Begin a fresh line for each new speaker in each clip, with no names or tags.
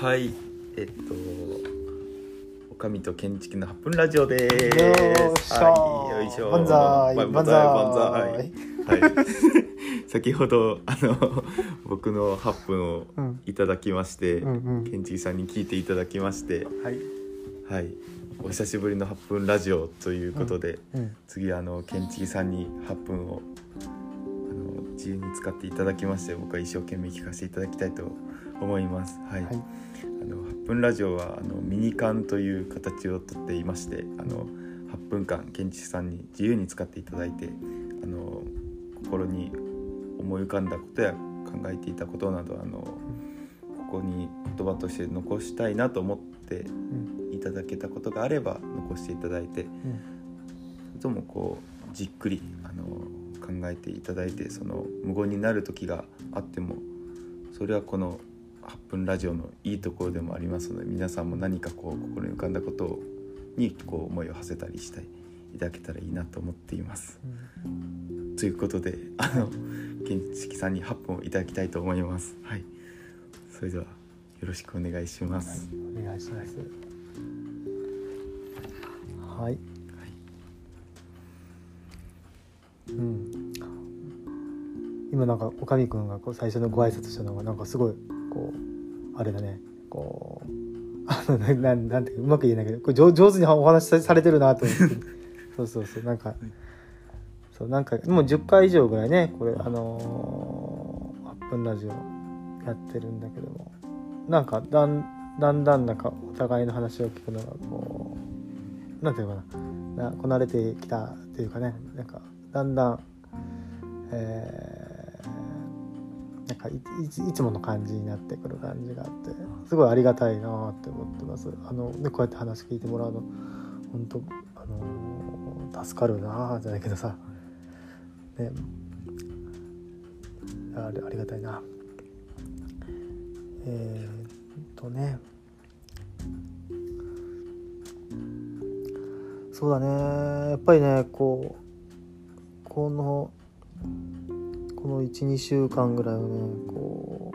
はい。えっとおかみと建築の8分ラジオです。はい。よいしょ。
万歳。
万
万
歳。
歳
万歳。はい。先ほどあの僕の8分を
うん。
いただきまして、
うんうん。
建築さんに聞いていただきまして
はい。
はい。お久しぶりの8分ラジオということで、
うん。
次あの建築さんに8分をあの自由に使っていただきまして僕は一生懸命聞かせていただきたいと思います。はい、
はい。
あの8分ラジオはあのミニ缶という形をとっていましてあの8分間建築さんに自由に使っていただいてあの心に思い浮かんだことや考えていたことなどあのここに言葉として残したいなと思って
うん。
いただけたことがあれば残していただいて
うん。
それともこうじっくりあの考えていただいてその無言になる時があってもそれはこの8分ラジオのいいところでもありますので皆さんも何かこう心に浮かんだことにこう思いを馳せたりしていただけたらいいなと思っています。ということであの建築さんに8分をいただきたいと思います。はい、それではよろしくお願いします。
お願いしますはいうん今なんかおかみくんがこう最初のご挨拶したのがなんかすごいこうあれだねこうあのななんなんていうまく言えないけどこれ上上手にお話しさされてるなと思ってそうそうそうなんかそうなんかもう10回以上ぐらいねこれあのー、8分ラジオやってるんだけども。なんかだんだんだんなんかお互いの話を聞くのがこうなんていうのかななこなれてきたっていうかねなんかだんだんえーなんかいいつもの感じになってくる感じがあってすごいありがたいなって思ってます。あのねこうやって話聞いてもらうの本当あのー助かるなじゃないけどさ。ね。あありがたいな。えー、っとね。そうだね。やっぱりねこうこのこの12週間ぐらいはねこ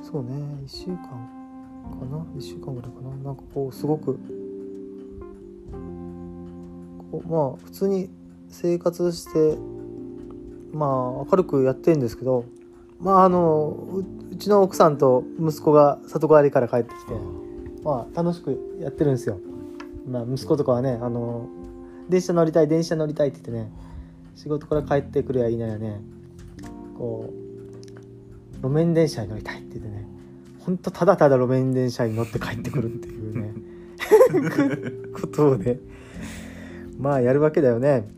うそうね1週間かな？1週間ぐらいかな？なんかこうすごくこうまあ普通に生活してまあ明るくやってるんですけどまああのううちの奥さんと息子が里帰りから帰ってきてまあ楽しくやってるんですよ。まあ息子とかはねあの電車乗りたい電車乗りたいって言ってね仕事から帰ってくるやいなやね。こう路面電車に乗りたいって言ってね。ほんとただただ路面電車に乗って帰ってくるっていうね。ことをね。まあやるわけだよね。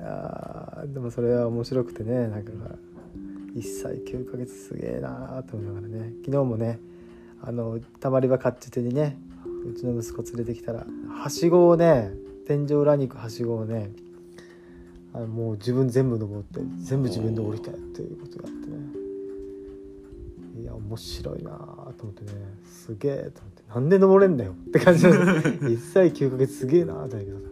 あーでもそれは面白くてね。なんか1歳9ヶ月すげえなーと思いながらね。昨日もねあのたまり場買って手にねうちの息子連れてきたらはしごをね天井裏に行くはしごをねあのもう自分全部登って全部自分で降りたっていうことがあってね。いや面白いなーと思ってね。すげえと思って。なんで登れんだよって感じ1歳9ヶ月すげえなーじゃないけどさ、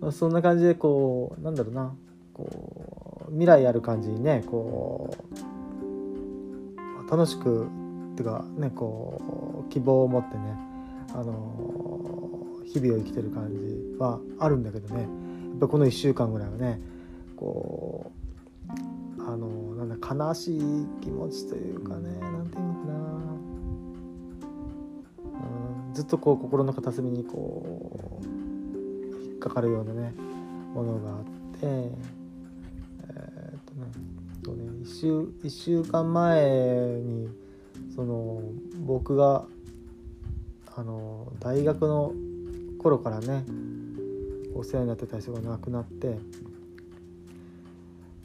まあ、そんな感じでこうなんだろうな。こう未来ある感じにねこう楽しくっていうかねこう希望を持ってねあの日々を生きてる感じはあるんだけどねこの1週間ぐらいはねこうあのなんだ悲しい気持ちというかねなんていうのかな、うん、ずっとこう心の片隅にこう引っかかるようなねものがあってえーっとねとね1週 ,1 週間前にその僕があの大学の頃からねお世話になってた人が亡くなって、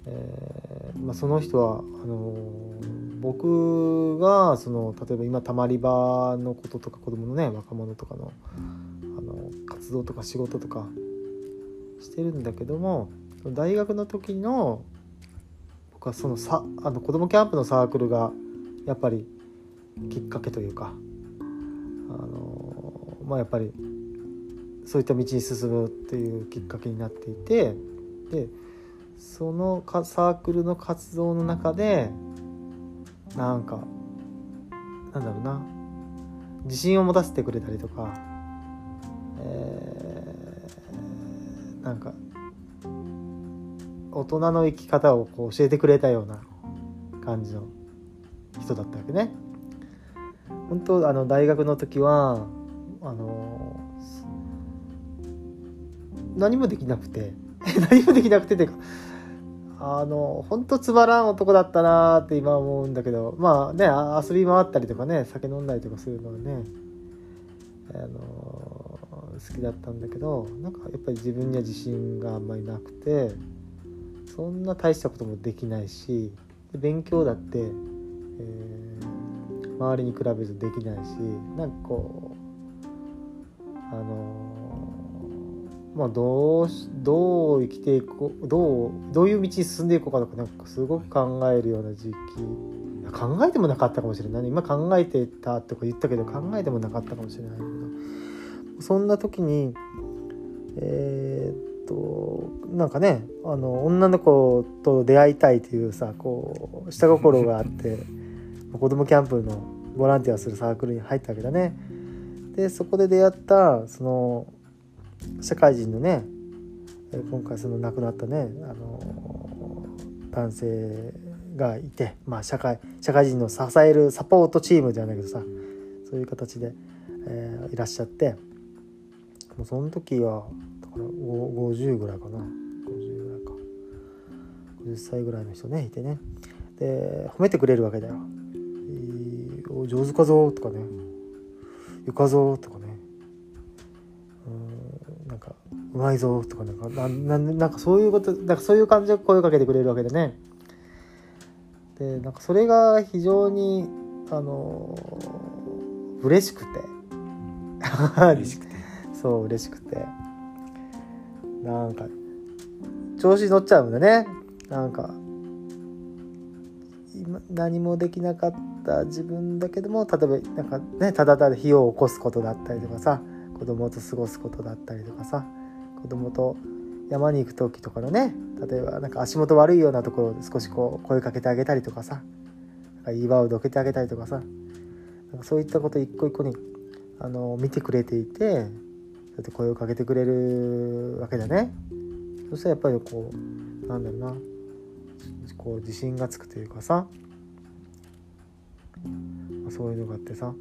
えーまあ、その人はあの僕がその例えば今たまり場のこととか子供のね若者とかのあの活動とか仕事とかしてるんだけども大学の時の僕はそのさあの子供キャンプのサークルがやっぱりきっかけというかあのまあやっぱりそういった道に進むっていうきっかけになっていてでそのかサークルの活動の中でなんかなんだろうな自信を持たせてくれたりとか、えーなんか大人の生き方をこう教えてくれたような感じの人だったわけね。本当あの大学の時はあの何もできなくて。何もできなくてっていうかあの本当つまらん男だったなーって今思うんだけどまあね遊び回ったりとかね酒飲んだりとかするのはねあの好きだったんだけどなんかやっぱり自分には自信があんまりなくてそんな大したこともできないし勉強だって、えー周りに比べずできないしなんかこうあのまあどうしどう生きていこうどうどういう道に進んでいこうかとかなんかすごく考えるような時期。考えてもなかったかもしれない。ね今考えてたとか言ったけど考えてもなかったかもしれないけど。そんな時にえーっとなんかねあの女の子と出会いたいというさこう下心があって 子供キャンプのボランティアをするサークルに入ったわけだね。でそこで出会ったその社会人のね今回その亡くなったねあの男性がいて、まあ、社会社会人の支えるサポートチームじゃないけどさそういう形で、えーいらっしゃってもうその時はだから50ぐらいかな。50ぐらいか。50歳ぐらいの人ねいてね。で褒めてくれるわけだよ「上手かぞ」とかね「ゆかぞ」とかね。か「うまいぞ」とかなんかなななんかそういうことなんかそういう感じで声をかけてくれるわけでね。でなんかそれが非常にあの嬉しくて。
嬉しくて。
そう嬉しくて。なんか調子に乗っちゃうんだね。なんか今何もできなかった自分だけども例えばなんかねただただ火を起こすことだったりとかさ子供と過ごすことだったりとかさ子供と山に行く時とかのね例えばなんか足元悪いようなところで少しこう声かけてあげたりとかさなんか岩をどけてあげたりとかさなんかそういったこと一個一個にあの見てくれていてそうやって声をかけてくれるわけだね。そしたらやっぱりこうなんだろうなこう自信がつくというかさそういうのがあってさ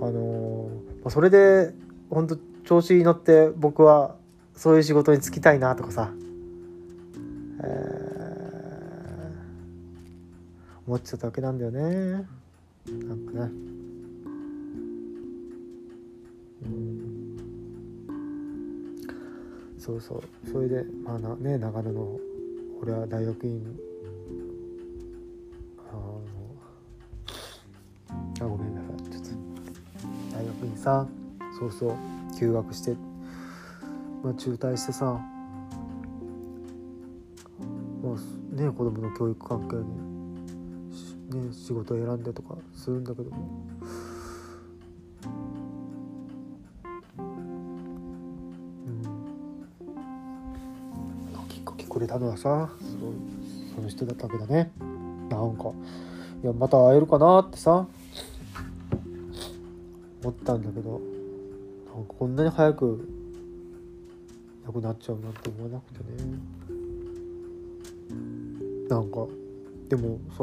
あのまあそれで本当調子に乗って僕はそういう仕事に就きたいなとかさ、えー思っちゃったわけなんだよね。なんかね。そうそう。それでまあなね長野の俺は大学院。あのあごめんなさい。ちょっと大学院さ。そうそう休学して、まあ、中退してさ。まあね子供の教育関係にね仕事を選んでとかするんだけども。うん。きっかけくれたのはさその人だったわけだね。なんかいやまた会えるかなってさ思ったんだけど。なんかこんなに早く亡くなっちゃうなんて思わなくてね。なんかでもさ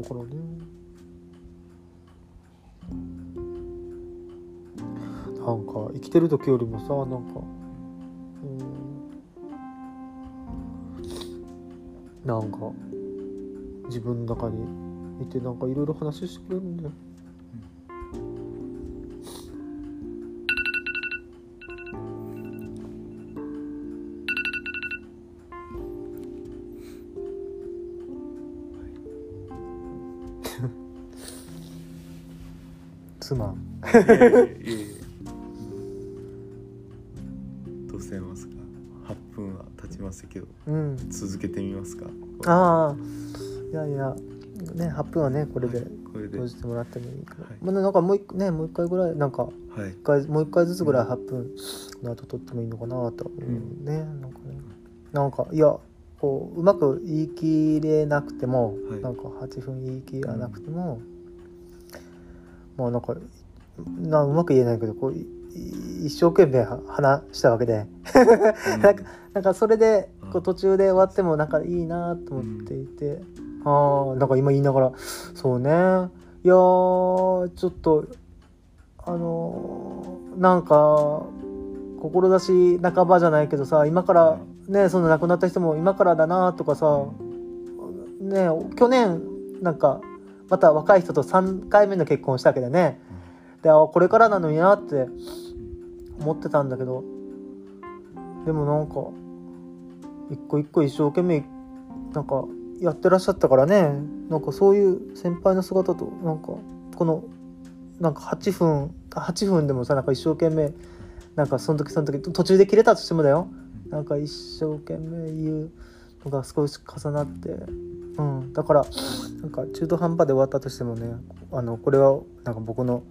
だからね。なんか生きてる時よりもさなんかうん。なんか自分の中にいてなんかいろいろ話してくれるんだよ。すまん
いやいやどうされますか？8分は経ちましたけど。
うん。
続けてみますか？
ああ。いやいや。ね8分はねこれで
これで。
閉じてもらってもいいから、
はい。
まあなんかもう一ねもう一回ぐらいなんか
はい。
一回もう一回ずつぐらい8分の後撮ってもいいのかなと思うね、なんかね。なんかいやこううまく言い切れなくても、
はい。
なんか8分言い切らなくても、まあまあなんかなうまく言えないけどこうい一生懸命話したわけで。なんかなんかそれでこう途中で終わってもなんかいいなと思っていて、ああなんか今言いながらそうね。いやーちょっとあのーなんか志半ばじゃないけどさ今からねその亡くなった人も今からだなとかさね去年なんかまた若い人と3回目の結婚したわけだね。であこれからなのになって思ってたんだけど。でもなんか一個一個一生懸命なんかやってらっしゃったからね。なんかそういう先輩の姿となんかこのなんか8分8分でもさなんか一生懸命なんかその時その時途中で切れたとしてもだよ。なんか一生懸命言うのが少し重なって、うん、だからなんか中途半端で終わったとしてもねあのこれはなんか僕の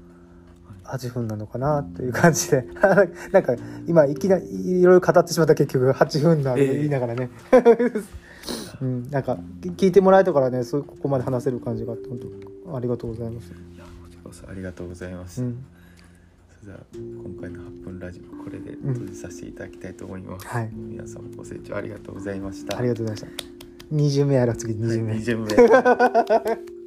8分なのかなっていう感じで。なんか今いきなりいろいろ語ってしまった結局8分なの
ええ。
言いながらね、うん、なんか聞いてもらえたからねそうここまで話せる感じがあって本当ありがとうございます。
いやこそありがとうございます、
うん、
それでは今回の8分ラジオこれで閉じさせていただきたいと思います、
はい。
皆さんご清聴ありがとうございました。
ありがとうございました。20名やろ次20名。
はい、20名